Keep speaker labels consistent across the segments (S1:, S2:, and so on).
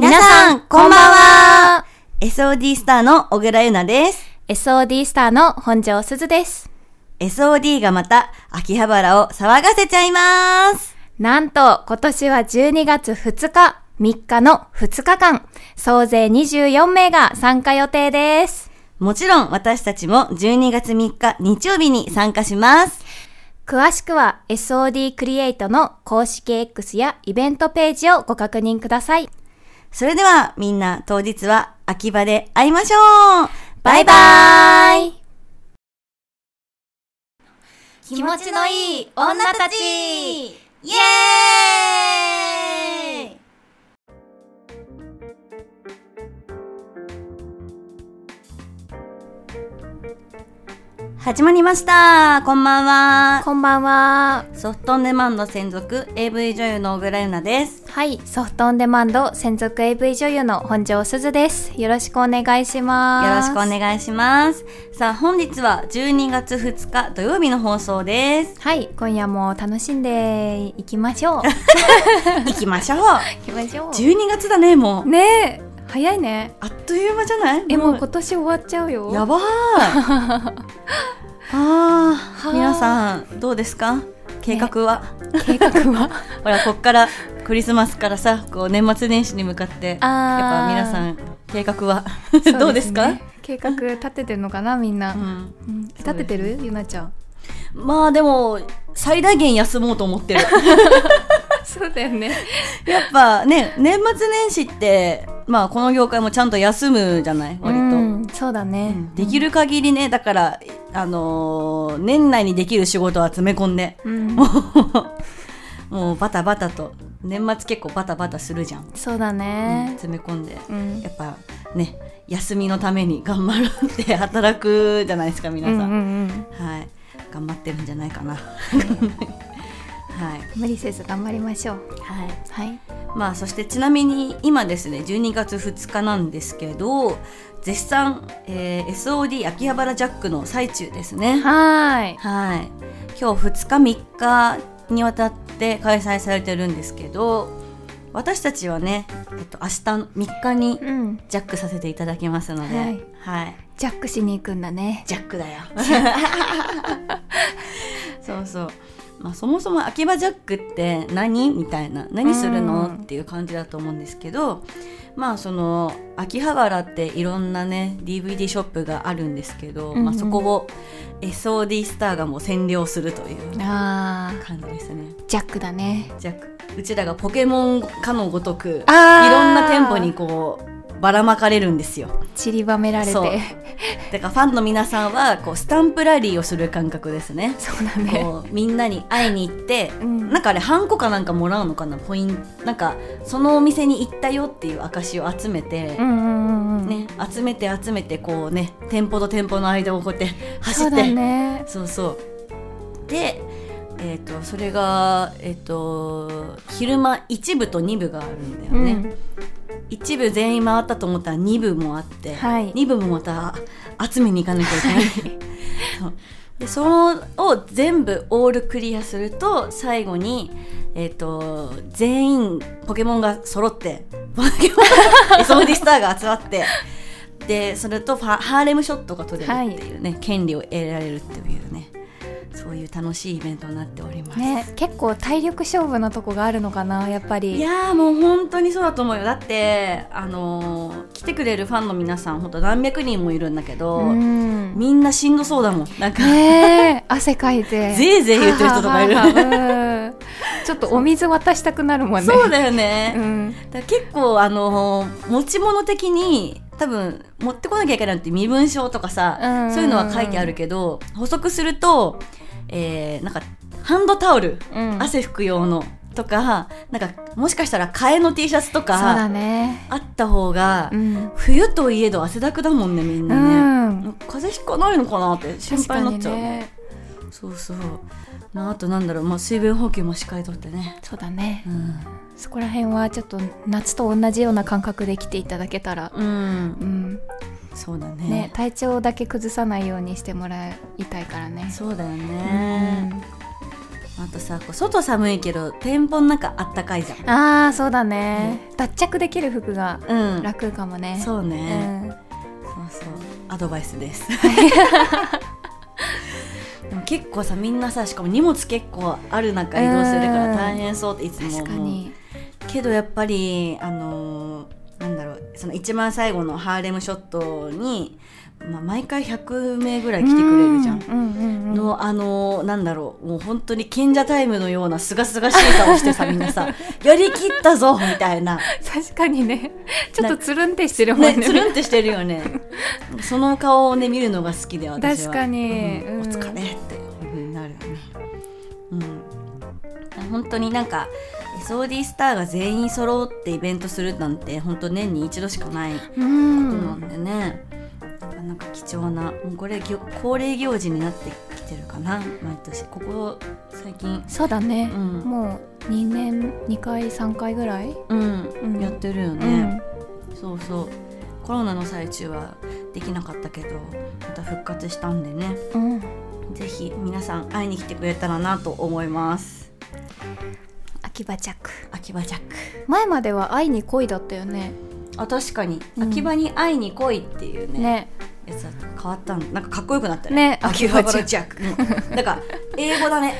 S1: 皆さん、こんばんは !SOD スターの小倉優奈です。
S2: SOD スターの本庄すずです。
S1: SOD がまた秋葉原を騒がせちゃいます。
S2: なんと、今年は12月2日、3日の2日間、総勢24名が参加予定です。
S1: もちろん私たちも12月3日日曜日に参加します。
S2: 詳しくは SOD クリエイトの公式 X やイベントページをご確認ください。
S1: それではみんな当日は秋葉で会いましょう。
S2: バイバイ。気持ちのいい女たち。
S1: イエーイ始まりました。こんばんは。
S2: こんばんは。
S1: ソフトオンデマンド専属 AV 女優の小倉優奈です。
S2: はい、ソフトオンデマンド専属 AV 女優の本庄すずです。よろしくお願いします。
S1: よろしくお願いします。さあ本日は12月2日土曜日の放送です。
S2: はい、今夜も楽しんでいきましょう。
S1: 行きましょう。
S2: 行きましょ
S1: 12月だねもう。
S2: ねえ、早いね。
S1: あっという間じゃない？
S2: え、もう。今年終わっちゃうよ。
S1: やばー。い あ
S2: はあ
S1: ー。皆さんどうですか？計画は、
S2: 計画は？
S1: ほらこっからクリスマスからさこう年末年始に向かってやっぱ皆さん計画は？
S2: そ
S1: どうですか？
S2: ね計画立ててんのかなみんな。
S1: うん、
S2: うん。立ててる？ゆなちゃん。
S1: まあでも最大限休もうと思ってる。
S2: そうだよね。
S1: やっぱね年末年始ってまあこの業界もちゃんと休むじゃない？割と、
S2: うん、そうだね。
S1: できる限りねだからあのー年内にできる仕事は詰め込んで。
S2: うん、
S1: もうバタバタと。年末結構バタバタするじゃん、
S2: そうだ
S1: うん
S2: ね。
S1: 詰め込んで。
S2: うん。
S1: やっぱね休みのために頑張るって働くじゃないですか皆さん、
S2: うんうんうん、
S1: はい頑張ってるんじゃないかな はい、
S2: 無理せず頑張りましょう。
S1: はい、
S2: はい。
S1: まあそしてちなみに今ですね12月2日なんですけど絶賛、えー SOD 秋葉原ジャックの最中ですね
S2: はーい。
S1: はい今日2日3日にわたって開催されてるんですけど私たちはね、えっと、明日3日に
S2: うん。
S1: ジャックさせていただきますので、
S2: はい
S1: はい、
S2: ジャックしに行くんだね。
S1: ジャックだよ そうそう。まあそもそも秋葉ジャックって何？みたいな。何するの？
S2: うん
S1: っていう感じだと思うんですけどまあその秋葉原っていろんなね DVD ショップがあるんですけど、
S2: うんうん。
S1: まあ、そこを SOD スターがもう占領するという感じですね。
S2: ジャックだね。
S1: ジャック。うちらがポケモンかのごとくいろんな店舗にこうばらまかれるんですよ。
S2: 散りばめられて。
S1: そう。だからファンの皆さんはこうスタンプラリーをする感覚ですね。
S2: そうだね。
S1: こうみんなに会いに行って、
S2: うん。
S1: なんかあれハンコかなんかもらうのかな？ポイントなんかそのお店に行ったよっていう証を集めて、
S2: うんうんうんうん。
S1: ね、集めて集めてこうね店舗と店舗の間をこうやって走
S2: そうだ
S1: って
S2: ね。
S1: そうそう。でえー、とそれが、えー、と昼間1部と2部があるんだよね、
S2: うん
S1: 一部全員回ったと思ったら2部もあって、
S2: はい。
S1: 2部もまた集めに行かなきゃいけない、そう。でそのを全部オールクリアすると最後に、えっと全員ポケモンが揃って ポケモンソーディスターが集まってでそれとファハーレムショットが取れるっていうね、権利を得られるっていうねそういう楽しいイベントになっております。
S2: ね、結構体力勝負のとこがあるのかな、やっぱり。
S1: いやーもう本当にそうだと思うよだってあのー来てくれるファンの皆さん本当何百人もいるんだけど、
S2: うん。
S1: みんなしんどそうだもんなんか、
S2: ねえ、汗かいて。
S1: ぜいぜい言ってる人とかいる
S2: ちょっとお水渡したくなるもんね。
S1: そうだよね、
S2: うん。
S1: だ結構あのー持ち物的に多分持ってこなきゃいけないのって身分証とかさ、
S2: うん
S1: そういうのは書いてあるけど補足すると、えーなんかハンドタオル、
S2: うん
S1: 汗拭く用のとかなんかもしかしたら替えの T シャツとか
S2: ね。
S1: あった方が、
S2: うん。
S1: 冬といえど汗だくだもんねみん
S2: う
S1: なね、
S2: ん。
S1: 風邪ひかないのかなって心配になっちゃう、
S2: ね。
S1: そうそうまああとなんだろう、まあ、水分補給もしっかりとってね
S2: そうだね
S1: う。ん、
S2: そこら辺はちょっと夏と同じような感覚で来ていただけたら。
S1: うん
S2: うん。
S1: そうだね。
S2: ね、体調だけ崩さないようにしてもらいたいからね。
S1: そうだよ
S2: う
S1: ね、
S2: ん。
S1: あとさこう外寒いけど店舗の中あったかいじゃん。
S2: ああそうだね。脱着できる服が
S1: うん。
S2: 楽かもね。
S1: そう
S2: う
S1: ね、
S2: ん。
S1: そうそう。アドバイスです。でも結構さみんなさしかも荷物結構ある中移動するから大変そうっていつも思う。
S2: 確かに。
S1: けどやっぱりあのーなんだろうその一番最後のハーレムショットに、まあ、毎回100名ぐらい来てくれるじゃん。
S2: うんうんうんうん
S1: のあのーなんだろうもう本当に賢者タイムのようなすがすがしい顔してさみんなさ やりきったぞみたいな。
S2: 確かにね。ちょっとつるんってしてるもんね。
S1: ねつるんってしてるよね。その顔をね見るのが好きで私は。
S2: 確かに。
S1: うん。
S2: うん。
S1: お疲れっていう風になるよね。うん。本当になんか SOD スターが全員揃ってイベントするなんて本当年に一度しかないこ
S2: う
S1: となんんでね、なかなか貴重なもうこれ恒例行事になってきてるかな毎年。ここ最近。
S2: そうだね、
S1: うん。
S2: もう2年2回3回ぐらい、
S1: うん、
S2: うん。
S1: やってるよね、そうそう。コロナの最中はできなかったけどまた復活したんでね。
S2: うんうん。
S1: ぜひ皆さん会いに来てくれたらなと思います
S2: 秋葉着
S1: 秋葉ジャック。
S2: 前までは愛に恋だったよね。
S1: あ確かに、
S2: うん。
S1: 秋葉に会いに来いっていうね
S2: ね。
S1: やつ変わったのなんかかっこよくなった
S2: ね。
S1: 秋葉
S2: 秋葉
S1: ジャック。うんなんか英語だね。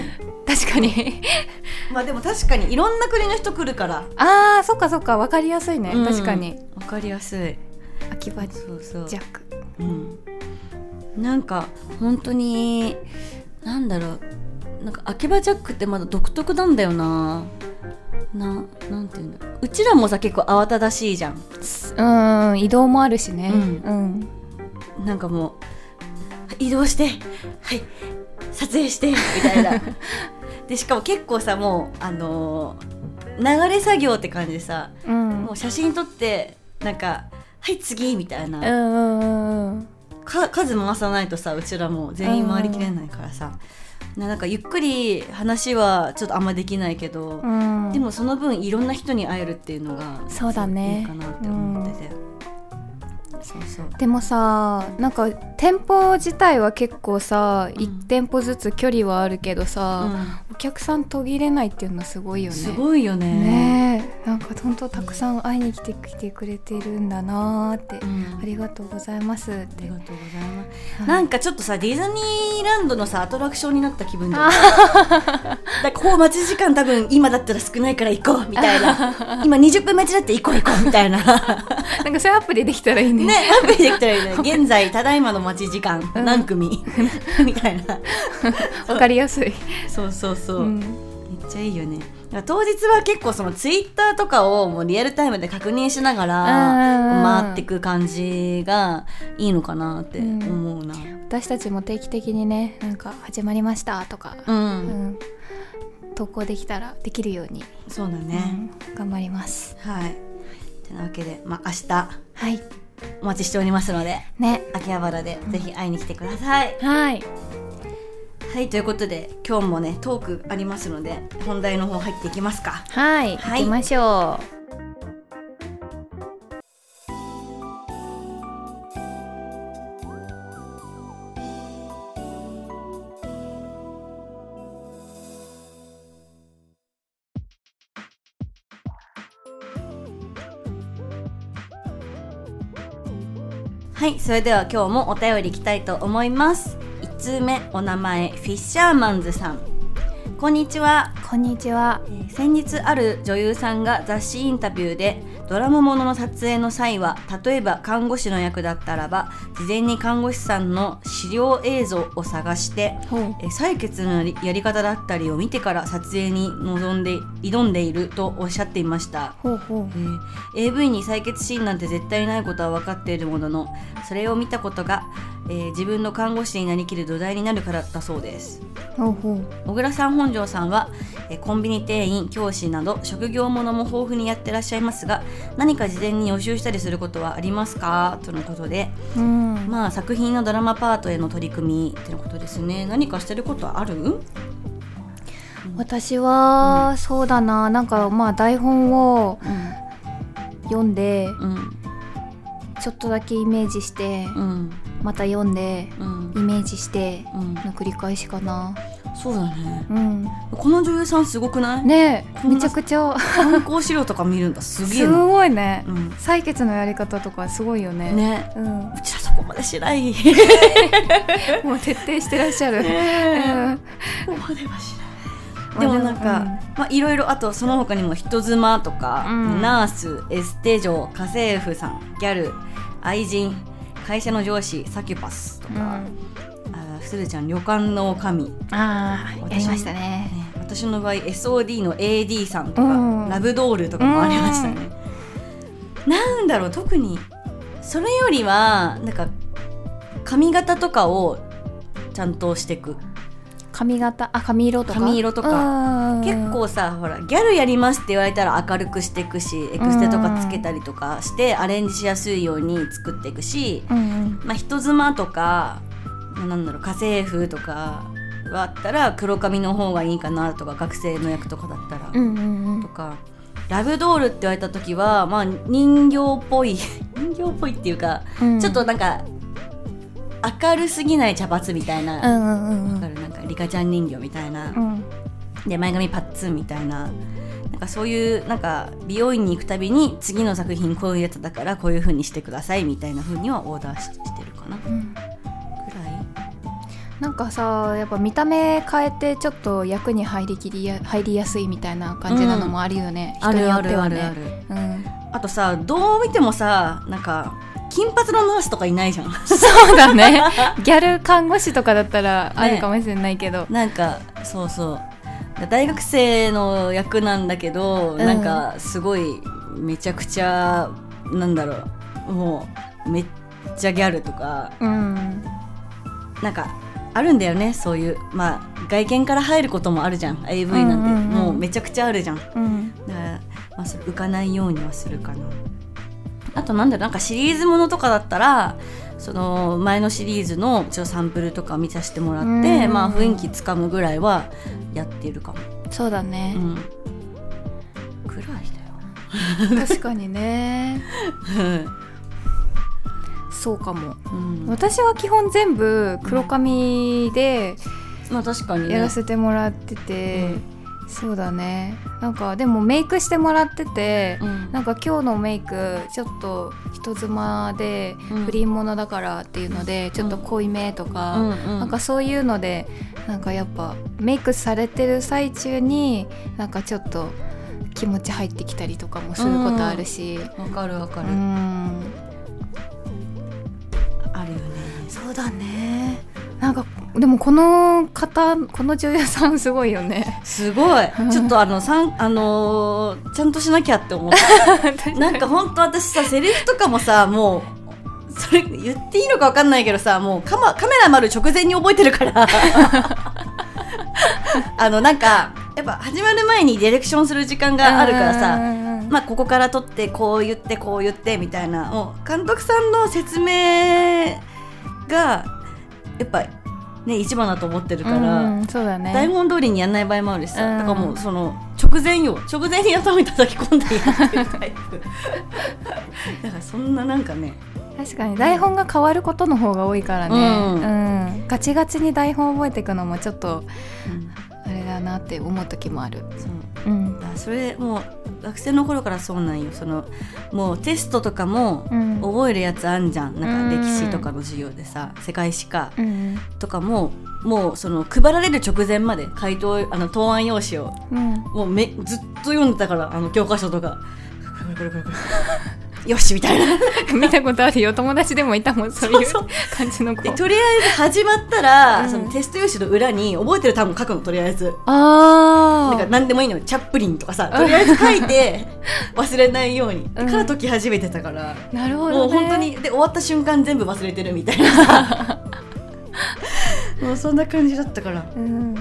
S2: 確かに。
S1: まあでも確かにいろんな国の人来るから、
S2: あーそっかそっか。分かりやすいね、
S1: うん。
S2: 確かに。
S1: わかりやすい。
S2: 秋葉ジャック。
S1: うん、なんか本当になんだろうなんか秋葉ジャックってまだ独特なんだよな。ななんていうんだろう。うちらもさ結構慌ただしいじゃん。
S2: うん移動もあるしね。
S1: うん。
S2: うん。
S1: なんかもう移動してはい撮影してみたいな。でしかも結構さもうあのー流れ作業って感じでさ
S2: うん。
S1: もう写真撮ってなんかはい次みたいな、
S2: うんうんうん
S1: 数回さないとさうちらも全員回りきれないからさ、ななんかゆっくり話はちょっとあんまできないけど、
S2: うん。
S1: でもその分いろんな人に会えるっていうのが
S2: そうだね。
S1: いいかなって思ってて、そうそう。
S2: でもさなんか店舗自体は結構さ、
S1: うん。
S2: 一店舗ずつ距離はあるけどさ、
S1: う
S2: お客さん途切れないっていうのはすごいよ
S1: ん、
S2: ね。
S1: すごいよね。
S2: ねえ。なんか本当たくさん会いに来てきてくれてるんだなーって、
S1: うん。
S2: ありがとうございますっ
S1: あ
S2: て
S1: りがとうございます、
S2: はい。
S1: なんかちょっとさディズニーランドのさアトラクションになった気分だからこう待ち時間多分今だったら少ないから行こうみたいな。今20分待ちだって行こう行こうみたいな。
S2: なんかそういうアプリできたらいいね
S1: ね、アプリできたらいいね。現在、ただいまの待ち時間、
S2: うん。
S1: 何組？みたいな。
S2: わかりやすい、
S1: そうそうそう。
S2: うん。
S1: めっちゃいいよね。当日は結構そのツイッターとかをもうリアルタイムで確認しながら
S2: うん
S1: 回っていく感じがいいのかなって思うな。
S2: 私たちも定期的にねなんか始まりましたとか、
S1: うん、
S2: うん。投稿できたらできるように、
S1: そうだね。
S2: うん。頑張ります。
S1: はい。てなわけで、まあ明日。
S2: はい
S1: お待ちしておりますので、
S2: ね
S1: 秋葉原でぜひ会いに来てください。
S2: はい
S1: はい、ということで今日もねトークありますので本題の方入っていきますか。
S2: はい、
S1: はい
S2: 行きましょ
S1: はい、それでは今日もお便りいきたいと思います。1通目、お名前、フィッシャーマンズさん。こんにちは。
S2: うこんにちは
S1: えー先日ある女優さんが雑誌インタビューでドラマものの撮影の際は例えば看護師の役だったらば事前に看護師さんの資料映像を探してえー採血のやり方だったりを見てから撮影に臨んで挑んでいるとおっしゃっていました。
S2: ほうほ
S1: えー AV に採血シーンなんて絶対ないことは分かっているもののそれを見たことが、えー自分の看護師になりきる土台になるからだそうです。小倉さん本庄さんは、えーコンビニ店員教師など職業ものも豊富にやってらっしゃいますが何か事前に予習したりすることはありますか？とのことで。
S2: うん。
S1: まあ作品のドラマパートへの取り組みってのことですね。何かしてることはある？
S2: 私は、そうだな。なんかまあ台本を読んで
S1: うん。
S2: ちょっとだけイメージして
S1: うん。
S2: また読んで
S1: うん。
S2: イメージして
S1: うん。
S2: の繰り返しかな
S1: そうだね。
S2: うん。
S1: この女優さんすごくない、
S2: ねめちゃくちゃ。
S1: 参考資料とか見るんだすげえ
S2: す
S1: な
S2: ごいね。
S1: うん。
S2: 採血のやり方とかすごいよね。
S1: ね。
S2: うん、
S1: うちらそこまでしない。ね
S2: もう徹底してらっしゃる、
S1: え。
S2: うん。
S1: ここまではしない。でもなんか、
S2: うん。
S1: まあいろいろあとその他にも人妻とか、
S2: うん。
S1: ナースエステ嬢家政婦さんギャル愛人会社の上司サキュパスとか、あするちゃん旅館の女将、ね、
S2: ああやりましたね。
S1: 私の場合 SOD の AD さんとか、
S2: うん。
S1: ラブドールとかもありましたね、なんだろう特にそれよりはなんか髪型とかをちゃんとしていく。
S2: 髪型？あ髪色とか？
S1: 髪色とか。
S2: か
S1: 結構さほらギャルやりますって言われたら明るくしていくしエクステとかつけたりとかしてアレンジしやすいように作っていくし、
S2: うんうん。
S1: まあ、人妻とかなんだろう家政婦とかはあったら黒髪の方がいいかなとか学生の役とかだったら、
S2: うんうん
S1: とかラブドールって言われた時は、まあ、人形っぽい 人形っぽいっていうか、
S2: うん。
S1: ちょっとなんか明るすぎない茶髪みたいな、
S2: うんうんうん
S1: かる？なんかリカちゃん人形みたいな、
S2: うん。
S1: で前髪パッツンみたいな。なんかそういうなんか美容院に行くたびに次の作品こういうやつだからこういう風にしてくださいみたいな風にはオーダーししてるかな、
S2: うんなんかさやっぱ見た目変えてちょっと役に入りきりや入りやすいみたいな感じなのもあるよね、人によってはね。うん、
S1: あとさどう見てもさなんか金髪のナースとかいないじゃん。
S2: そうだね。ギャル看護師とかだったらあるかもしれないけど、
S1: なんかそうそう。大学生の役なんだけど、
S2: ん。
S1: なんかすごいめちゃくちゃなんだろう。もうめっちゃギャルとか。
S2: うん。
S1: なんかあるんだよねそういう。まあ外見から入ることもあるじゃん。AV なんて、
S2: うんうんうん。
S1: もうめちゃくちゃあるじゃん。だか
S2: うん
S1: ら、まあ、それ浮かないようにはするかな。あとなんだろうなんかシリーズものとかだったらその前のシリーズのちょっとサンプルとか見させてもらって、
S2: うん。
S1: まあ雰囲気つかむぐらいはやってるかも、
S2: そうだね。
S1: う、ん、ぐらいだよ。
S2: 確かにね そうかも。
S1: うん、
S2: 私は基本全部黒髪で
S1: まあ確かにね。
S2: やらせてもらってて、そうだね。なんかでもメイクしてもらってて、
S1: うん。
S2: なんか今日のメイクちょっと人妻で
S1: うん。
S2: 不倫者だからっていうので、ちょっと濃いめとか、
S1: うんうん。
S2: なんかそういうのでなんかやっぱメイクされてる最中になんかちょっと気持ち入ってきたりとかもすることあるし。
S1: わかるわか
S2: う
S1: る、
S2: ん
S1: あるよね。
S2: そうだね。なんかでもこの方この女優さんすごいよね。
S1: すごい。ちょっとあのさんあのーちゃんとしなきゃって思った。なんか本当私さセリフとかもさもうそれ言っていいのか分かんないけどさもうカマカメラ回る直前に覚えてるから。あのなんかやっぱ始まる前にディレクションする時間があるからさ
S2: うん
S1: まあここから撮ってこう言ってこう言ってみたいな。もう監督さんの説明がやっぱね一番だと思ってるから、
S2: うんそうだね。
S1: 台本通りにやんない場合もあるしさ、
S2: うん。
S1: だからもうその直前よ直前に頭に叩き込んでやってるタイプ。だからそんななんかね。
S2: 確かに台本が変わることの方が多いからね、
S1: うん。
S2: うん。ガチガチに台本覚えていくのもちょっと
S1: うん
S2: あれだなって思う時もある。
S1: そう。
S2: うん。
S1: それもう学生の頃からそうなんよ。そのもうテストとかも
S2: うん。
S1: 覚えるやつあんじゃん。なんか
S2: うん
S1: 歴史とかの授業でさ世界史か
S2: うん。
S1: とかももうその配られる直前まで回答あの答案用紙を
S2: うん。
S1: もうめずっと読んでたからあの教科書とか。これこれこれこれよしみたいな。
S2: 見たことあるよ。友達でもいたもんそういう感じの子。
S1: でとりあえず始まったら、
S2: うん。
S1: そのテスト用紙の裏に覚えてる単語書くのとりあえず。
S2: あ
S1: なんか何でもいいのよ。チャップリンとかさとりあえず書いて 忘れないように、
S2: うん。
S1: から解き始めてたから、
S2: なるほど、ね、
S1: もう本当にで終わった瞬間全部忘れてるみたいな。さ もうそんな感じだったから、は
S2: うん。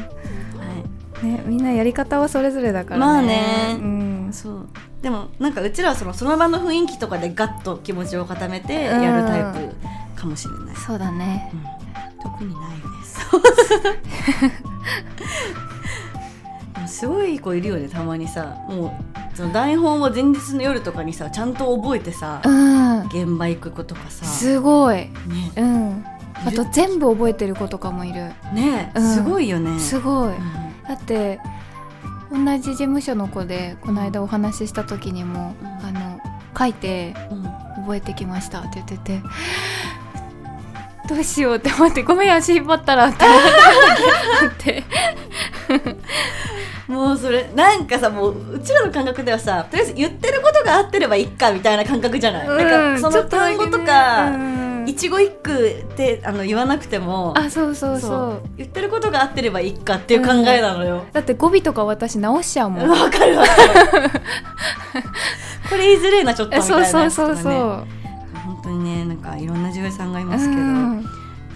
S1: い、
S2: ね、みんなやり方はそれぞれだからね。
S1: まあね。
S2: うん、
S1: そうでもなんかうちらはそのその場の雰囲気とかでガッと気持ちを固めてやるタイプかもしれない、
S2: そうだね。
S1: うん。特にないです。すごい子いるよねたまにさ。もうその台本を前日の夜とかにさちゃんと覚えてさ、
S2: うん。
S1: 現場行く子とかさ、
S2: すごい。
S1: ね、
S2: うん。あと全部覚えてる子とかもいる。
S1: ね、
S2: うん。
S1: すごいよね。
S2: すごい。
S1: うん。
S2: だって同じ事務所の子でこの間お話しした時にも、
S1: うん。
S2: あの書いて
S1: うん。
S2: 覚えてきました。って言ってて どうしようって思ってごめん足引っ張ったらって思って。
S1: もうそれなんかさもううちらの感覚ではさとりあえず言ってることが合ってればいいかみたいな感覚じゃない、なんかその単語とか、
S2: うん
S1: 一語一句ってあの言わなくても
S2: あそうそうそう
S1: 言ってることが合ってればいいかっていう考えなのよ。
S2: だって語尾とか私直しちゃうもん、
S1: わ、かるわかる。これ言いづれえなちょっとみたいな
S2: そう。そうそうそう
S1: 本当にねなんかいろんな女優さんがいますけど、
S2: うん
S1: なん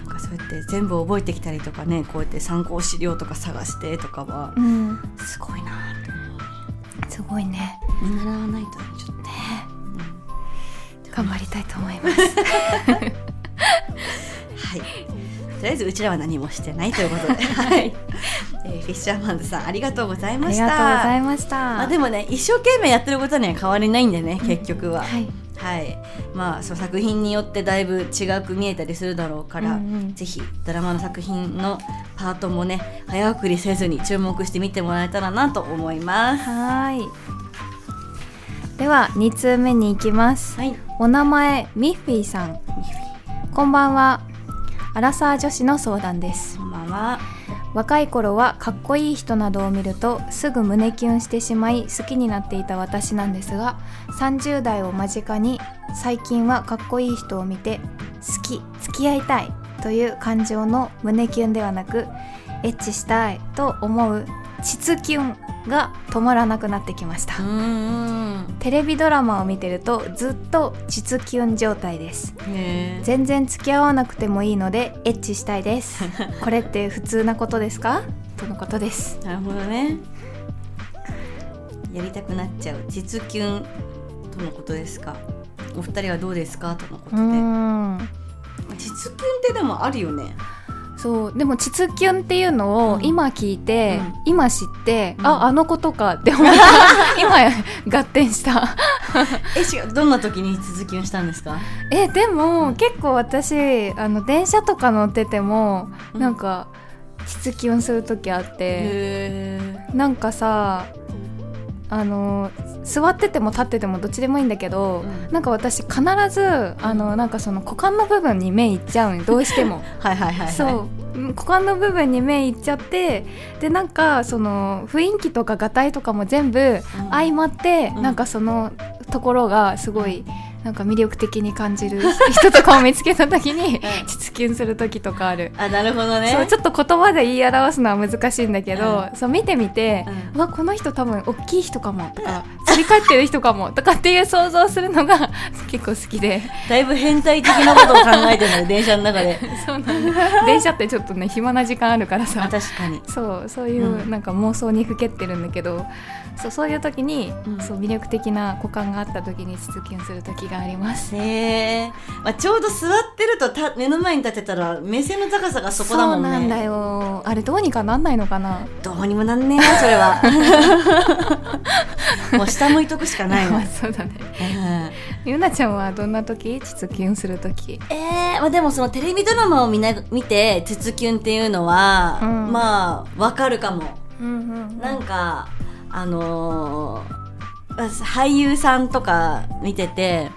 S1: かそうやって全部覚えてきたりとかねこうやって参考資料とか探してとかは
S2: うん
S1: すごいなって思
S2: すごいね
S1: う。見習わないとねちょっとね。
S2: 頑張りたいと思います
S1: はい。とりあえずうちらは何もしてないということで、はい。えーフィッシャーマンズさんありがとうござい
S2: あ
S1: ました。
S2: りがとうございました
S1: まあでもね一生懸命やってることには変わりないんでね結局は。
S2: はい
S1: はい、まあその作品によってだいぶ違く見えたりするだろうから、
S2: うんうん
S1: ぜひドラマの作品のパートもね早送りせずに注目して見てもらえたらなと思います。
S2: はいでは2通目に行きます。
S1: はい、
S2: お名前ミッフィーさん。こんばんは。アラサー女子の相談です。
S1: こんばんは。
S2: 若い頃はかっこいい人などを見るとすぐ胸キュンしてしまい好きになっていた私なんですが30代を間近に最近はかっこいい人を見て好き付き合いたいという感情の胸キュンではなくエッチしたいと思う膣キュンが止まらなくなってきました。テレビドラマを見てるとずっと膣キュン状態です
S1: ね
S2: 全然付き合わなくてもいいのでエッチしたいです これって普通なことですか？とのことです
S1: なるほどね。やりたくなっちゃう実キュンとのことですか？お二人はどうですか？とのこと
S2: う
S1: で。
S2: ん
S1: 実キュンってでもあるよね。
S2: そうでも膣キュンっていうのを
S1: うん。
S2: 今聞いて、
S1: うん。
S2: 今知って、
S1: うん。
S2: ああのことかって思った。今合点した。
S1: え違うどんな時に実キュンしたんですか？
S2: えでも結構私あの電車とか乗ってても、
S1: うん。
S2: なんか膣キュンする時あって
S1: へ
S2: なんかさあの座ってても立っててもどっちでもいいんだけど、
S1: うん。
S2: なんか私必ずあのなんかその股間の部分に目いっちゃうのどうしても。
S1: はいはいはいはい。
S2: そう。うん股間の部分に目いっちゃってでなんかその雰囲気とかがたいとかも全部
S1: うん。
S2: 相まって、
S1: うん。
S2: なんかそのところがすごいなんか魅力的に感じる 人とかを見つけた時に実キュンする時とかある。
S1: あなるほどね。
S2: そうちょっと言葉で言い表すのは難しいんだけど、
S1: う
S2: そう見てみて、
S1: う
S2: うわこの人多分大きい人かもとか釣り返ってる人かもとかっていう想像するのが結構好きで。
S1: だいぶ変態的なことを考えてるので電車の中で。
S2: そうなんだ。電車ってちょっとね暇な時間あるから
S1: あ
S2: さ
S1: 確かに。
S2: そうそういううん。なんか妄想にふけってるんだけど、そうそういう時に、
S1: うん。
S2: そう魅力的な股間があった時に実現する時があります。
S1: へえ、まあ、ちょうど座ってるとた目の前に立てたら目線の高さがそこだもんね。
S2: そうなんだよ。あれどうにかなんないのかな？
S1: どうにもなんねえなそれは。もう下向いとくしかないの。
S2: まあそうだね。
S1: うん。
S2: ゆなちゃんはどんな時？実現する時。
S1: えー、まあでもそのテレビドラマを見な見て「鉄キュン」っていうのは、
S2: うん。
S1: まあわかるかも。
S2: うんうん。
S1: なんかあのーまあ俳優さんとか見てて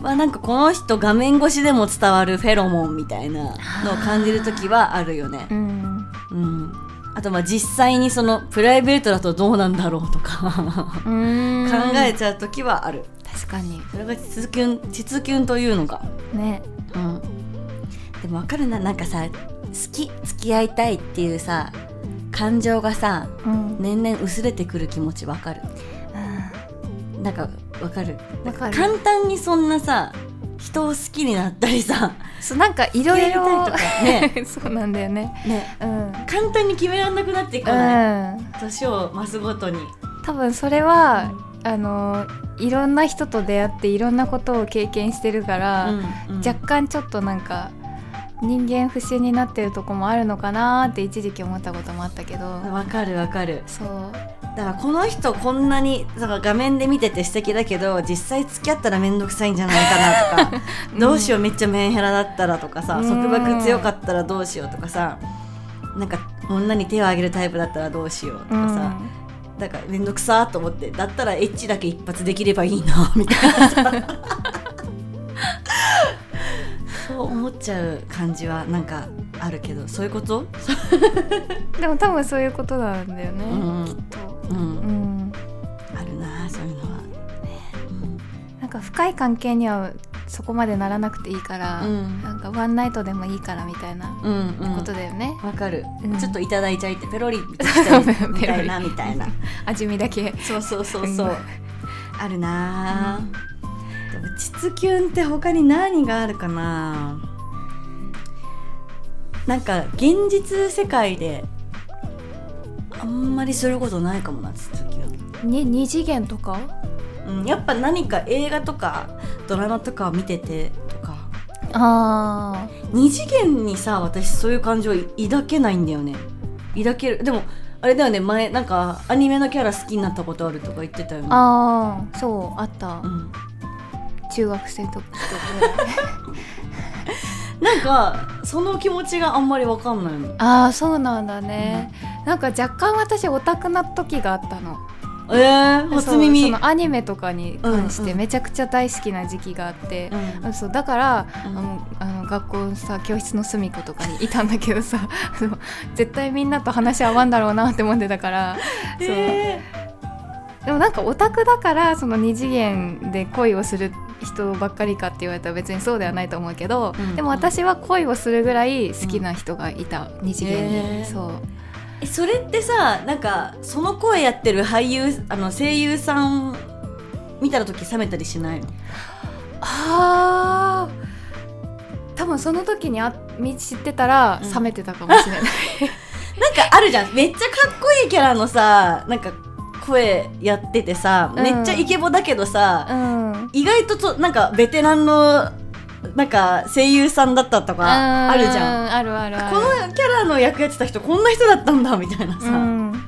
S1: まあなんかこの人画面越しでも伝わるフェロモンみたいなのを感じる時はあるよね
S2: う。ん
S1: うん。あとまあ実際にそのプライベートだとどうなんだろうとか
S2: うん
S1: 考えちゃう時はある。
S2: 確かに
S1: それが実キュン実キュンというのか。
S2: ね
S1: うん。でもわかるななんかさ好き付き合いたいっていうさ感情がさ
S2: うん。
S1: 年々薄れてくる気持ちわかる。なんかわかる？
S2: わかる。
S1: 簡単にそんなさ人を好きになったりさ
S2: そうなんかいろいろ
S1: ね。
S2: そうなんだよね。
S1: ね。
S2: うん。
S1: 簡単に決められなくなっていくよね
S2: うん。
S1: 年を増すごとに。
S2: 多分それはあのいろんな人と出会っていろんなことを経験してるから、
S1: うんうん。
S2: 若干ちょっとなんか人間不信になってるとこもあるのかなって一時期思ったこともあったけど。
S1: わかるわかる。
S2: そう。
S1: だからこの人こんなにだから画面で見てて素敵だけど実際付き合ったら面倒くさいんじゃないかなとか、どうしようめっちゃメンヘラだったらとかさ、
S2: うん。
S1: 束縛強かったらどうしようとかさなんか女に手を挙げるタイプだったらどうしようとかさ、だから面倒くさーと思ってだったらエッチだけ一発できればいいなみたいなさそう思っちゃう感じはなんかあるけどそういうこと、
S2: でも多分そういうことなんだよね、
S1: うん。
S2: きっと、
S1: うん。
S2: うん、
S1: あるなそういうのは、ね。
S2: なんか深い関係にはそこまでならなくていいから、
S1: うん。
S2: なんかワンナイトでもいいからみたいな
S1: うんうん。
S2: ことだよね、
S1: わかる、
S2: うん。
S1: ちょっといただいちゃいてペロリみたいな。たいな
S2: 味見だけ。
S1: そうそうそうそう、
S2: うん。
S1: あるなあ、でも膣キュンって他に何があるかな？なんか現実世界であんまりすることないかもな膣キュン
S2: に二次元とか？
S1: うん、やっぱ何か映画とかドラマとかを見ててとか。
S2: あ
S1: 二次元にさ私そういう感情抱けないんだよね。抱ける。でもあれだよね前なんかアニメのキャラ好きになったことあるとか言ってたよね。
S2: あーそうあった、
S1: うん、
S2: 中学生とか
S1: なんかその気持ちがあんまりわかんないの。
S2: ああそうなんだね、なんか若干私オタクな時があったの。
S1: えー、初耳。
S2: そのアニメとかに関し
S1: うんうん。
S2: てめちゃくちゃ大好きな時期があって、
S1: うん。
S2: そうだから、
S1: うん。
S2: あのあの学校のさ教室の隅っことかにいたんだけどさ 絶対みんなと話合わんだろうなって思ってたから、そう。
S1: え
S2: でもなんかオタクだからその二次元で恋をする人ばっかりかって言われたら別にそうではないと思うけど、
S1: うん。
S2: でも私は恋をするぐらい好きな人がいた、二次元に、
S1: へー。
S2: そう。
S1: ーそれってさなんかその声やってる俳優あの声優さん見た時冷めたりしないの？
S2: あー。多分その時にあみ知ってたら
S1: うん。
S2: 冷めてたかもしれない、
S1: なんかあるじゃん。めっちゃかっこいいキャラのさなんか声やっててさ、
S2: うん。
S1: めっちゃイケボだけどさ、
S2: うん。
S1: 意外ととなんかベテランのなんか声優さんだったとかあるじゃん。
S2: んあるある。
S1: このキャラの役やってた人こんな人だったんだみたいなさ、
S2: うん、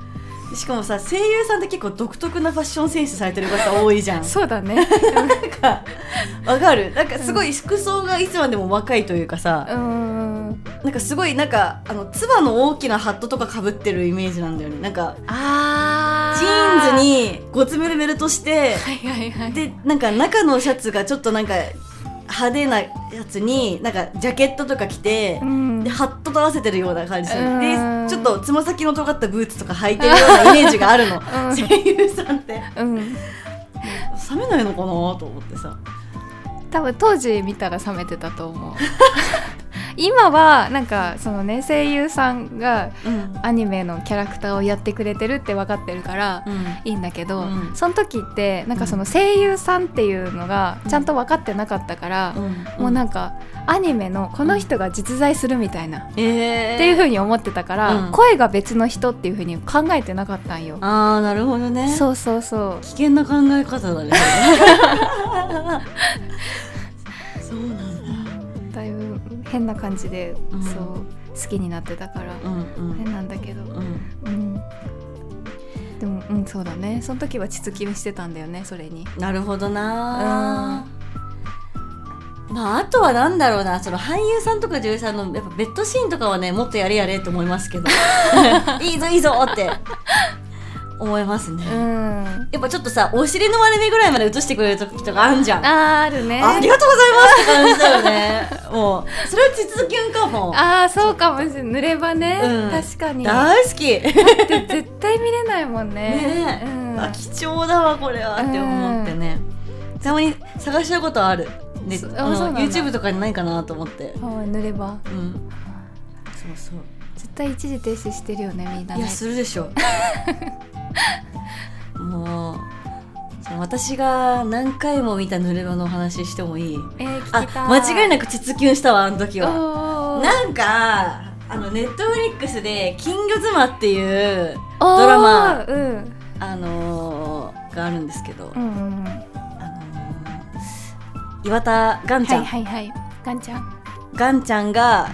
S1: しかもさ声優さんって結構独特なファッションセンスされてる方多いじゃん。
S2: そうだね。
S1: なんかわかる。なんかすごい服装がいつまでも若いというかさ、
S2: うん。
S1: なんかすごいなんかあのつばの大きなハットとかかぶってるイメージなんだよね。なんか
S2: あ
S1: ジーンズにごつめるベルトして
S2: はいはいはい。
S1: でなんか中のシャツがちょっとなんか派手なやつになんかジャケットとか着て、
S2: うん。
S1: でハットと合わせてるような感じ。でちょっとつま先の尖ったブーツとか履いてるようなイメージがあるの、
S2: うん。
S1: 声優さんって。
S2: うん。
S1: 冷めないのかなと思ってさ。
S2: 多分当時見たら冷めてたと思う 今はなんかそのね声優さんが
S1: うん。
S2: アニメのキャラクターをやってくれてるって分かってるから
S1: うん。
S2: いいんだけど、
S1: うん。
S2: その時ってなんかその声優さんっていうのがちゃんと分かってなかったから、もうなんかアニメのこの人が実在するみたいな、
S1: えー、
S2: っていう風に思ってたから、
S1: うん。
S2: 声が別の人っていう風に考えてなかったんよ。
S1: ああなるほどね。
S2: そうそうそう。
S1: 危険な考え方だね。そうなんだ
S2: だいぶ変な感じで、
S1: うん。
S2: そう好きになってたから、
S1: うんうん。
S2: 変なんだけど、
S1: うん。
S2: うん、でもうんそうだね。その時は膣キュンしてたんだよねそれに。
S1: なるほどな。まああとはなんだろうなその俳優さんとか女優さんのやっぱベッドシーンとかはねもっとやれやれと思いますけど。いいぞいいぞって思いますね、
S2: うん。
S1: やっぱちょっとさお尻の割れ目ぐらいまで映してくれる時とかあんじゃん。あ
S2: あるね。
S1: りがとうございますって感じだよね。もうそれは実キュンかも。
S2: あーそうかもしれない。濡れ場ね、
S1: うん。
S2: 確かに。
S1: 大好き。ね
S2: で絶対見れないもんね。
S1: え、
S2: うん、
S1: あ貴重だわこれは。って思ってね、たまに探したことある。で
S2: そ
S1: あの YouTube とかにないかなと思って。
S2: あー濡れ場。
S1: うん。そうそう。
S2: 絶対一時停止してるよねみんないね
S1: やするでしょ もう私が何回も見た濡れ場のお話してもいい？
S2: えー、
S1: あ間違いなく膣キュンしたわあの時は。なんかあのネットフリックスで「金魚妻」っていうドラマ
S2: うん。
S1: あのーがあるんですけど、
S2: うんうんうん。
S1: あのー岩田ガンちゃん、
S2: はいはいはい。ガンちゃん。
S1: ガンちゃんが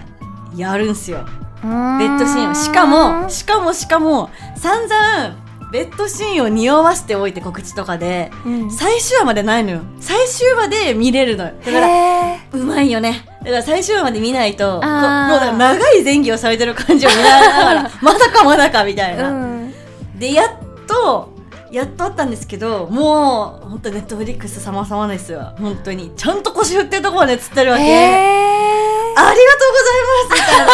S1: やるんすよ
S2: ベ
S1: ベッドシーンをしかもしかもしかも散々ベッドシーンを匂わせておいて告知とかで
S2: うん。
S1: 最終話までないのよ。最終話で見れるのよ。だから
S2: へ
S1: うまいよね。だから最終話まで見ないともう長い前戯をされてる感じを見ながら まだかまだかみたい
S2: ー
S1: な、
S2: うん。
S1: でやっとやっとあったんですけどもう本当ネットフリックス様々ですよ。本当に。ちゃんと腰振ってるところまで釣ってるわけ、
S2: へ
S1: ありがとうございます。みたいな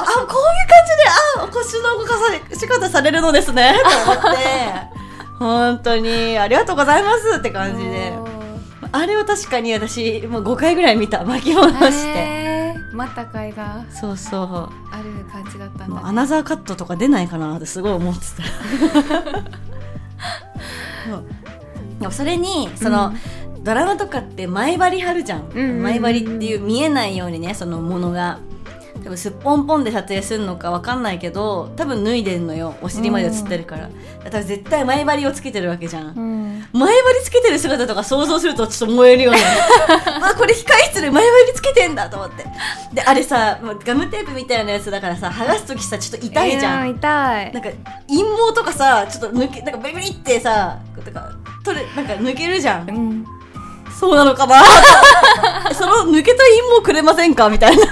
S1: あこういう感じであ腰の動かさし方されるのですね。と思って。本当にありがとうございますって
S2: ー
S1: 感じで。あれは確かに私もう5回ぐらい見た巻き戻して。
S2: 待った甲斐が。
S1: そうそう。
S2: ある感じだったんだ、ね、
S1: アナザーカットとか出ないかなってすごい思ってた。でもそれにその、ドラマとかって前張り貼るじゃん,、前張りっていう見えないようにねそのものが。多分すっぽんぽんで撮影するのかわかんないけど多分脱いでんのよ。お尻まで映ってるから、だから絶対前張りをつけてるわけじゃん、
S2: うん。
S1: 前張りつけてる姿とか想像するとちょっと燃えるよね。あこれ控室で前張りつけてんだと思って。であれさガムテープみたいなやつだからさ剥がす時さちょっと痛いじゃん、
S2: うん痛い。
S1: なんか陰毛とかさちょっと抜けなんかベリベリってさなんか取れなんか抜けるじゃん。
S2: うん
S1: そうなのかな。その抜けた陰毛くれませんか？みたいな。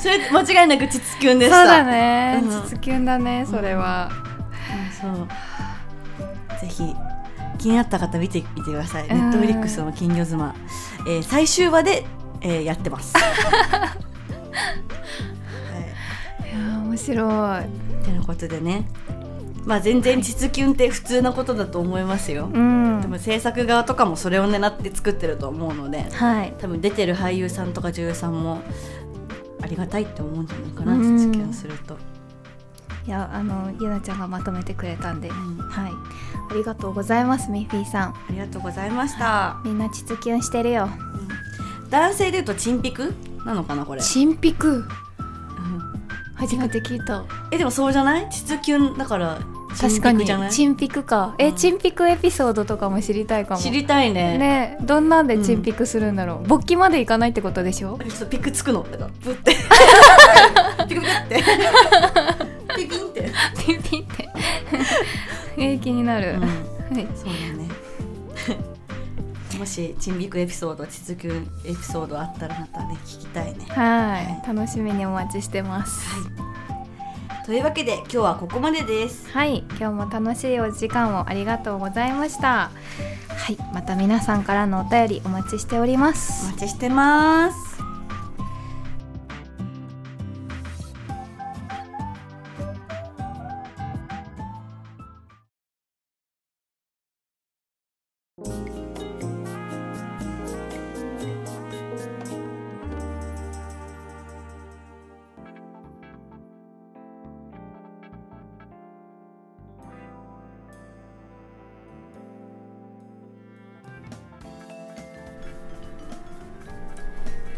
S1: それ間違いなく膣キュンでした。
S2: そうだね。
S1: うん。
S2: 筒キュンだねそれは、
S1: そう。ぜひ気になった方見てみてください、
S2: ん。
S1: ネットフリックスの金魚妻、えー最終話で、えーやってます、はい。
S2: いやー面白い。
S1: てなことでねまあ全然膣キュンって普通なことだと思いますよ、
S2: うん。
S1: でも制作側とかもそれを狙って作ってると思うので
S2: はい。
S1: 多分出てる俳優さんとか女優さんもありがたいって思うんじゃないかな
S2: うん。
S1: 膣キュンすると、
S2: いやあのゆなちゃんがまとめてくれたんで、
S1: うん。
S2: はい。ありがとうございますミッフィーさん。
S1: ありがとうございました、
S2: みんな膣キュンしてるよ。
S1: 男性で言うとチンピクなのかなこれ、
S2: チンピク。
S1: うん。
S2: 初めて聞いた。
S1: えでもそうじゃない？膣キュンだから
S2: 確かに。
S1: チンピク
S2: か。え、
S1: うん。
S2: チンピクエピソードとかも知りたいかも
S1: 知りたいね。
S2: ねどんなんでチンピクするんだろう、勃起までいかないってことでしょ？
S1: ちょっとピクつくの。なんかブって。ピクピクって。ピピンって、
S2: ピピって。えー、気になる、
S1: うん。
S2: はい。
S1: そうだね。もしチンビクエピソード膣キュンエピソードあったらまたね聞きたいね。
S2: はい。楽しみにお待ちしてます
S1: というわけで今日はここまでです。
S2: はい今日も楽しいお時間をありがとうございました。はいまた皆さんからのお便りお待ちしておりま
S1: お
S2: す
S1: 待ちしてます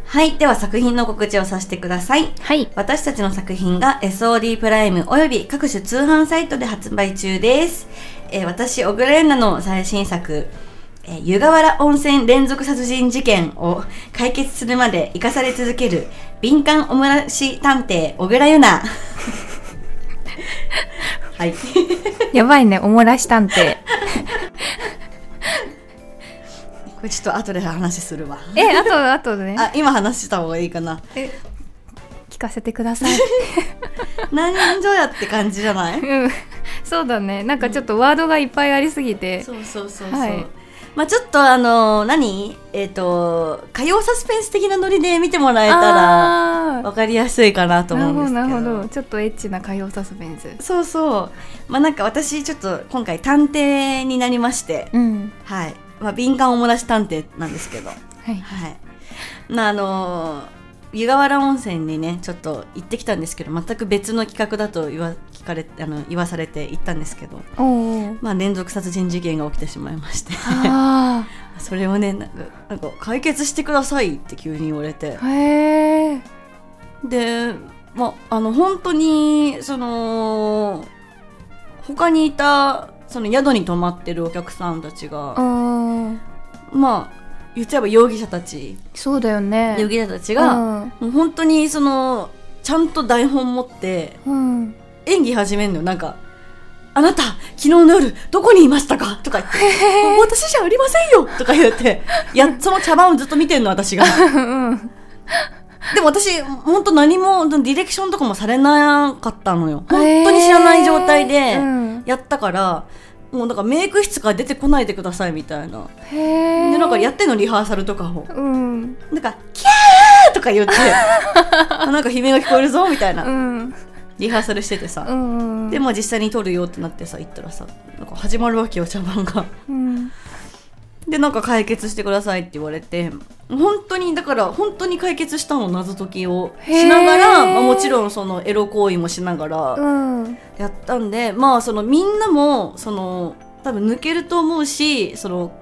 S1: はいでは作品の告知をさせてください
S2: はい
S1: 私たちの作品が SOD プライムおよび各種通販サイトで発売中です。えー私、小倉優奈の最新作、えー湯河原温泉連続殺人事件を解決するまで生かされ続ける敏感おもらし探偵、小倉優奈。はい。
S2: やばいねおもらし探偵
S1: これちょっと後で話するわ。
S2: えあとあとね。
S1: あ、今話した方がいいかな。
S2: え聞かせてください。
S1: 何人情やって感じじゃない？
S2: うん。そうだね。なんかちょっとワードがいっぱいありすぎて、
S1: そうそうそうそう。
S2: はい。
S1: まあちょっとあの何？えっ、と火曜サスペンス的なノリで見てもらえたら
S2: あ
S1: わかりやすいかなと思うんですけど。
S2: なるほどちょっとエッチな火曜サスペンス。
S1: そうそう。まあなんか私ちょっと今回探偵になりまして。
S2: うん。
S1: はいまあ敏感おもらし探偵なんですけど。
S2: はい。
S1: はい。まああの湯河原温泉にねちょっと行ってきたんですけど全く別の企画だと言わ聞かれあの言わされて行ったんですけど。
S2: おお
S1: まあ連続殺人事件が起きてしまいまして。
S2: あ
S1: それをねなんかなんか解決してくださいって急に言われて。
S2: あへえ
S1: でまああの本当にその他にいたその宿に泊まってるお客さんたちが、
S2: うん
S1: まあ言っちゃえば容疑者たち。
S2: そうだよね。
S1: 容疑者たちが、もう本当にそのちゃんと台本持って
S2: うん。
S1: 演技始めんのよ。なんか「あなた昨日の夜どこにいましたか?」とか言って「私じゃありませんよ」とか言って。やその茶番をずっと見てんの私が。
S2: うん。
S1: でも私本当何もディレクションとかもされなかったのよ。本当に知らない状態で
S2: うん。
S1: やったから、もうなんかメイク室から出てこないでくださいみたいな。
S2: へえ
S1: でなんかやってんのリハーサルとかを。
S2: うん。
S1: なんか「キャー!」とか言って。あなんか悲鳴が聞こえるぞみたいな。
S2: うん。
S1: リハーサルしててさ、
S2: うん。
S1: でまあ実際に撮るよってなってさ行ったらさなんか始まるわけよ茶番が。
S2: うん
S1: でなんか解決してくださいって言われて本当にだから本当に解決したの謎解きをしなが
S2: へ
S1: ら、
S2: ー
S1: まあ、もちろんそのエロ行為もしながら
S2: うん。
S1: やったんで、まあそのみんなもその多分抜けると思うしその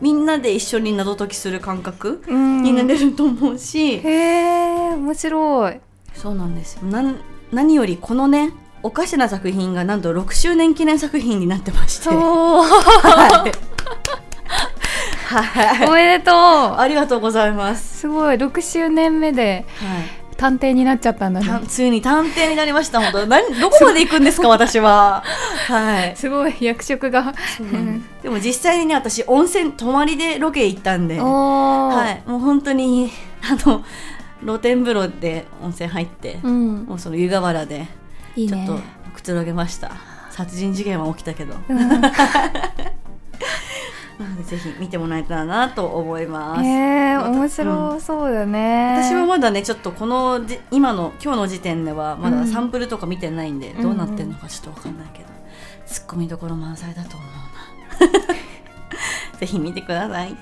S1: みんなで一緒に謎解きする感覚
S2: うん。
S1: になれると思うし、
S2: へえ面白い。
S1: そうなんですよ。なん何よりこのねおかしな作品がなんと6周年記念作品になってまして。
S2: そう。
S1: はいはい
S2: おめでとう
S1: ありがとうございます。
S2: すごい6周年目で
S1: はい。
S2: 探偵になっちゃったんだね
S1: たついに探偵になりました。本当。何どこまで行くんですか 私は。はい。
S2: すごい役職がうん
S1: でも実際にね私温泉泊まりでロケ行ったんで、はい。もう本当にあの露天風呂で温泉入って、
S2: うん
S1: もうその湯河原でちょっとくつろげました。殺人事件は起きたけど。
S2: うん
S1: ぜひ見てもらえたらなと思います。
S2: へえ
S1: また
S2: 面白そうだね。
S1: 私はまだねちょっとこのじ今の今日の時点ではま
S2: うん。
S1: だサンプルとか見てないんで、
S2: うん
S1: どうなってんのかちょっとわかんないけど、ツッコミどころ満載だと思うな。ぜひ見てください。はい。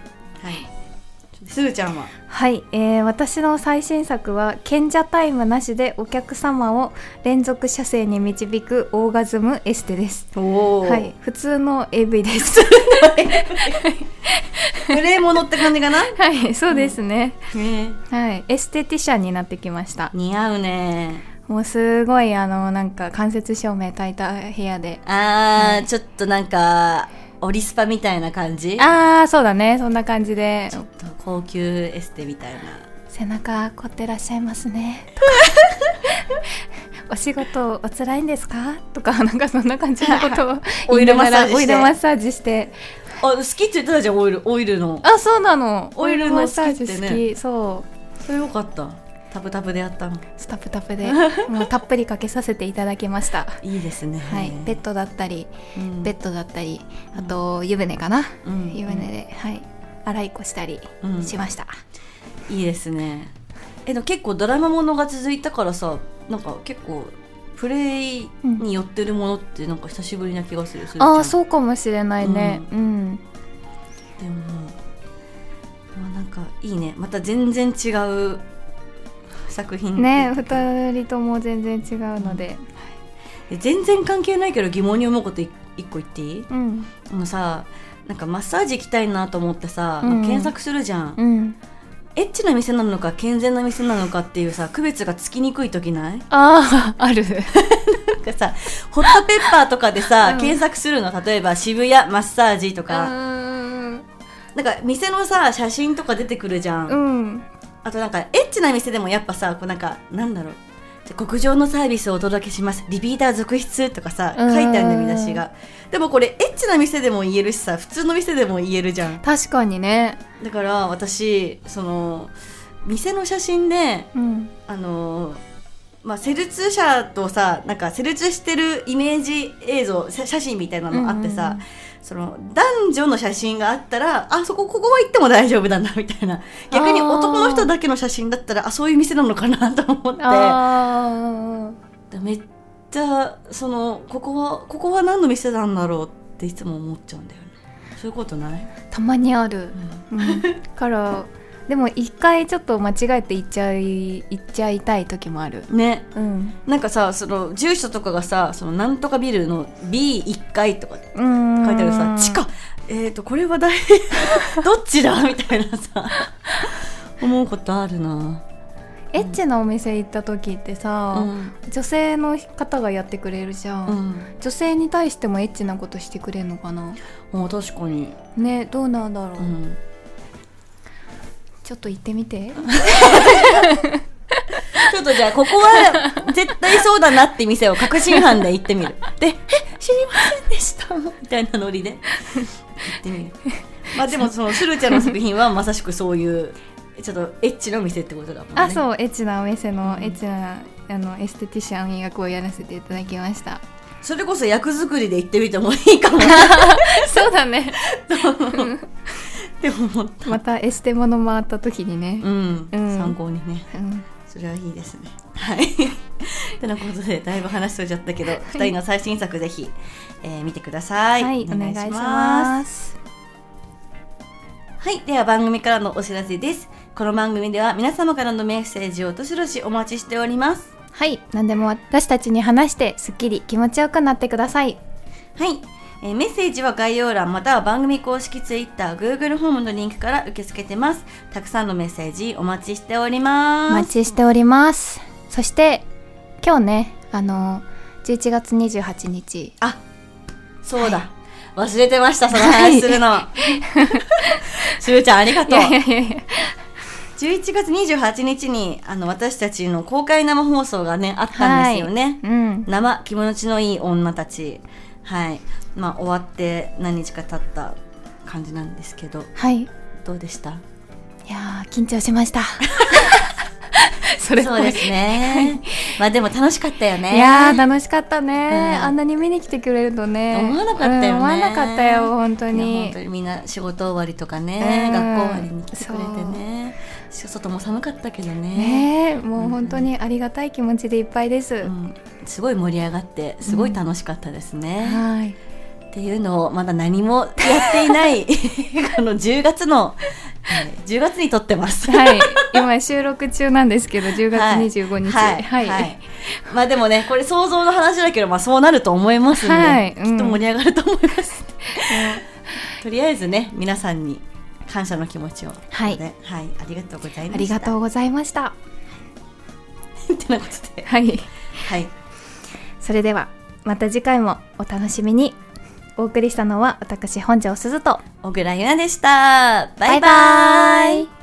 S1: すずちゃんは？
S2: はい、えー私の最新作は賢者タイムなしでお客様を連続射精に導くオーガズムエステです。はい普通の AV です。
S1: グレーものって感じかな？
S2: はいそうですね、
S1: ね
S2: はいエステティシャンになってきました。
S1: 似合うね。
S2: もうすごいあのなんか間接照明焚いた部屋で。
S1: あー、ちょっとなんかオリスパみたいな感じ？
S2: ああそうだね。そんな感じで。
S1: ちょっと高級エステみたいな。
S2: 背中凝ってらっしゃいますね。お仕事お辛いんですか？とかなんかそんな感じのことを
S1: オイルマッサージして。
S2: オイルマッサージして。
S1: あ好きって言ってたじゃんオイル。オイルの。
S2: あそうなの。
S1: オイルの
S2: マッサージ
S1: 好きってね
S2: 好き。そう。
S1: それよかったタプタプでやったの。
S2: スタプタプで もうたっぷりかけさせていただきました。
S1: いいですね。
S2: はい。ベッドだったり
S1: うん。
S2: ベッドだったりあと湯船かな、
S1: うん。
S2: 湯船ではい。洗いっこしたり
S1: うん。
S2: しました、
S1: いいですね。えでも結構ドラマものが続いたからさなんか結構プレイに寄ってるものってなんか久しぶりな気がする、するちゃん。
S2: ああそうかもしれないね。うん、
S1: でもまあなんかいいね。また全然違う作品
S2: ね二人とも全然違うので。
S1: で全然関係ないけど疑問に思うことい一個言っていい？
S2: うん。
S1: あのさなんかマッサージ行きたいなと思ってさ、
S2: うん。
S1: 検索するじゃん、
S2: うん。
S1: エッチな店なのか健全な店なのかっていうさ区別がつきにくい時ない？
S2: ああある。
S1: なんかさホットペッパーとかでさ、
S2: うん。
S1: 検索するの？例えば渋谷マッサージとか、
S2: うん。
S1: なんか店のさ写真とか出てくるじゃん、
S2: うん
S1: あとなんかエッチな店でもやっぱさこうなんかなんだろう。極上のサービスをお届けします。リピーター続出とかさ
S2: うん
S1: 書いてあるんだ見出しが。でもこれエッチな店でも言えるしさ普通の店でも言えるじゃん。
S2: 確かにね。
S1: だから私その店の写真で
S2: うん。
S1: あのまあ、施術者とさなんか施術してるイメージ映像写写真みたいなのあってさ、
S2: うんうんうん
S1: その男女の写真があったらあそこここは行っても大丈夫だなみたいな。逆に男の人だけの写真だったらあそういう店なのかなと思って。
S2: あ
S1: めっちゃそのここはここは何の店なんだろうっていつも思っちゃうんだよね。そういうことない、
S2: ーたまにある、うん、からでも一回ちょっと間違えて行っちゃい行っちゃいたい時もある。
S1: ね。
S2: うん。
S1: なんかさその住所とかがさそのなんとかビルの B1 階とか
S2: うん。
S1: 書いてあるさ地下。えー、とこれは大 どっちだ？みたいなさ。思うことあるな。
S2: エッチなお店行った時ってさ、
S1: うん。
S2: 女性の方がやってくれるじゃん、
S1: うん。
S2: 女性に対してもエッチなことしてくれるのかな？
S1: もう確かに、
S2: ねどうなんだろう、
S1: うん、
S2: ちょっと行ってみて。
S1: ちょっとじゃあここは絶対そうだなって店を確信犯で行ってみる。でえ知りませんでしたみたいなノリで。行ってみる。まあでもそのスルちゃんの作品はまさしくそういうちょっとエッチの店ってことだもんね。
S2: あそうエッチなお店のエッチなあのエステティシャン役をやらせていただきました。
S1: それこそ役作りで行ってみてもいいかも。
S2: そうだね
S1: でも思った。
S2: またエステモノ回った時にね。
S1: うん、
S2: うん。
S1: 参考にね。
S2: うん。
S1: それはいいですね。はい。てなことでだいぶ話しとれちゃったけど、二人の最新作ぜひ、えー見てください。
S2: はい、お願いします。
S1: はい、では番組からのお知らせです。この番組では皆様からのメッセージをどしどしお待ちしております。
S2: はい。何でも私たちに話してすっきり気持ちよくなってください。
S1: はい、えーメッセージは概要欄または番組公式 Twitter、Google ホームのリンクから受け付けてます。たくさんのメッセージお待ちしており
S2: お
S1: ます。
S2: 待ちしておりますそして今日ねあの11月28日
S1: あ、そうだ。忘れてました、その話するの。しゅうちゃんありがとう。
S2: いやいやいやいや
S1: 11月28日にあの私たちの公開生放送がねあったんですよね。
S2: うん
S1: 生気持ちのいい女たちはい。まあ終わって何日か経った感じなんですけど
S2: はい。い
S1: どうでした？
S2: やー緊張しました。そ
S1: そうですね。まあでも楽しかったよね。
S2: いやー楽しかったね、
S1: うん。
S2: あんなに見に来てくれるとね。
S1: 思わなかったよね。
S2: うん思わなかったよ本当
S1: いや
S2: に
S1: 本当にみんな仕事終わりとかね、
S2: うん。
S1: 学校終わりに来てくれてね外も寒かったけどね。
S2: ねえもう本当にありがたい気持ちでいっぱいです、
S1: うん、すごい盛り上がってすごい楽しかったですね、
S2: はい。
S1: っていうのをまだ何もやっていない この10月の、えー10月に撮ってます。
S2: はい。今収録中なんですけど10月25日。
S1: はい、
S2: はい、
S1: はい。まあでもねこれ想像の話だけどまあそうなると思いますんで、
S2: はい。うん。
S1: きっと盛り上がると思います、とりあえずね皆さんに感謝の気持ちを。
S2: はい。
S1: ね。はい。ありがとうございました。
S2: ありがとうございました。
S1: う ってなことで。
S2: はい。
S1: はい。
S2: それではまた次回もお楽しみに。お送りしたのは私本庄すずと。
S1: 小倉優奈でした。バイバイ。
S2: バイバイ